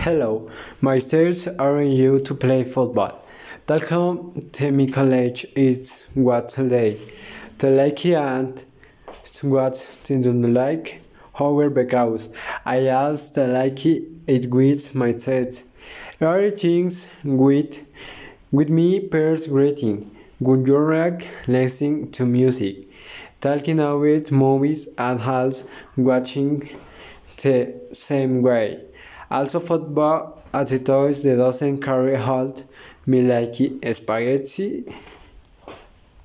Hello, my stairs are in you to play football. Welcome to my college is what today. The like and what they don't like. However, because I also like it with my set. Other things with with me pairs greeting. Good react listening to music. Talking about movies and also watching the same way. Also football as it always doesn't carry halt me like spaghetti